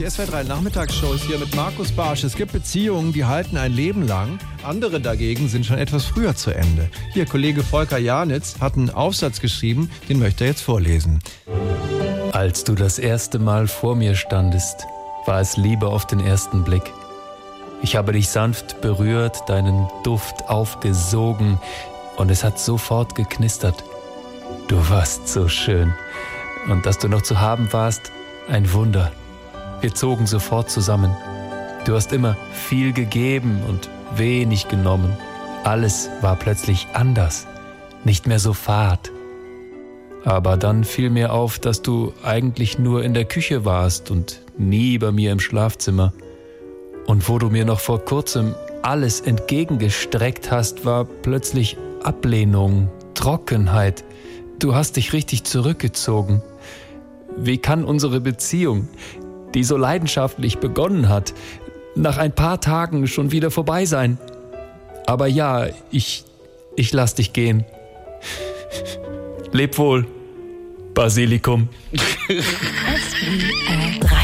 Die SW3 Nachmittagsshow ist hier mit Markus Barsch. Es gibt Beziehungen, die halten ein Leben lang. Andere dagegen sind schon etwas früher zu Ende. Hier, Kollege Volker Janitz hat einen Aufsatz geschrieben, den möchte er jetzt vorlesen. Als du das erste Mal vor mir standest, war es Liebe auf den ersten Blick. Ich habe dich sanft berührt, deinen Duft aufgesogen und es hat sofort geknistert. Du warst so schön und dass du noch zu haben warst, ein Wunder. Wir zogen sofort zusammen. Du hast immer viel gegeben und wenig genommen. Alles war plötzlich anders, nicht mehr so fad. Aber dann fiel mir auf, dass du eigentlich nur in der Küche warst und nie bei mir im Schlafzimmer. Und wo du mir noch vor kurzem alles entgegengestreckt hast, war plötzlich Ablehnung, Trockenheit. Du hast dich richtig zurückgezogen. Wie kann unsere Beziehung, die so leidenschaftlich begonnen hat, nach ein paar Tagen schon wieder vorbei sein? Aber ja, ich, ich lass dich gehen. Leb wohl, Basilikum. SWR